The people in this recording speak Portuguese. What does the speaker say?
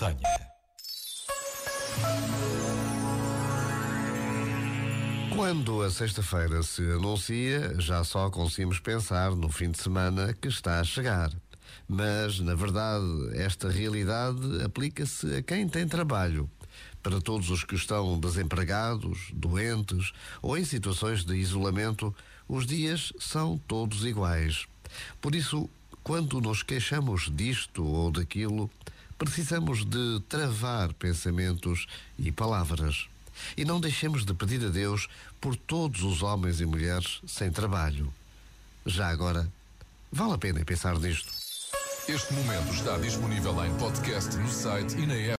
montanha. Quando a sexta-feira se anuncia, já só conseguimos pensar no fim de semana que está a chegar. Mas, na verdade, esta realidade aplica-se a quem tem trabalho. Para todos os que estão desempregados, doentes ou em situações de isolamento, os dias são todos iguais. Por isso, quando nos queixamos disto ou daquilo, precisamos de travar pensamentos e palavras. E não deixemos de pedir a Deus por todos os homens e mulheres sem trabalho. Já agora, vale a pena pensar nisto. Este momento está disponível em podcast no site e na app.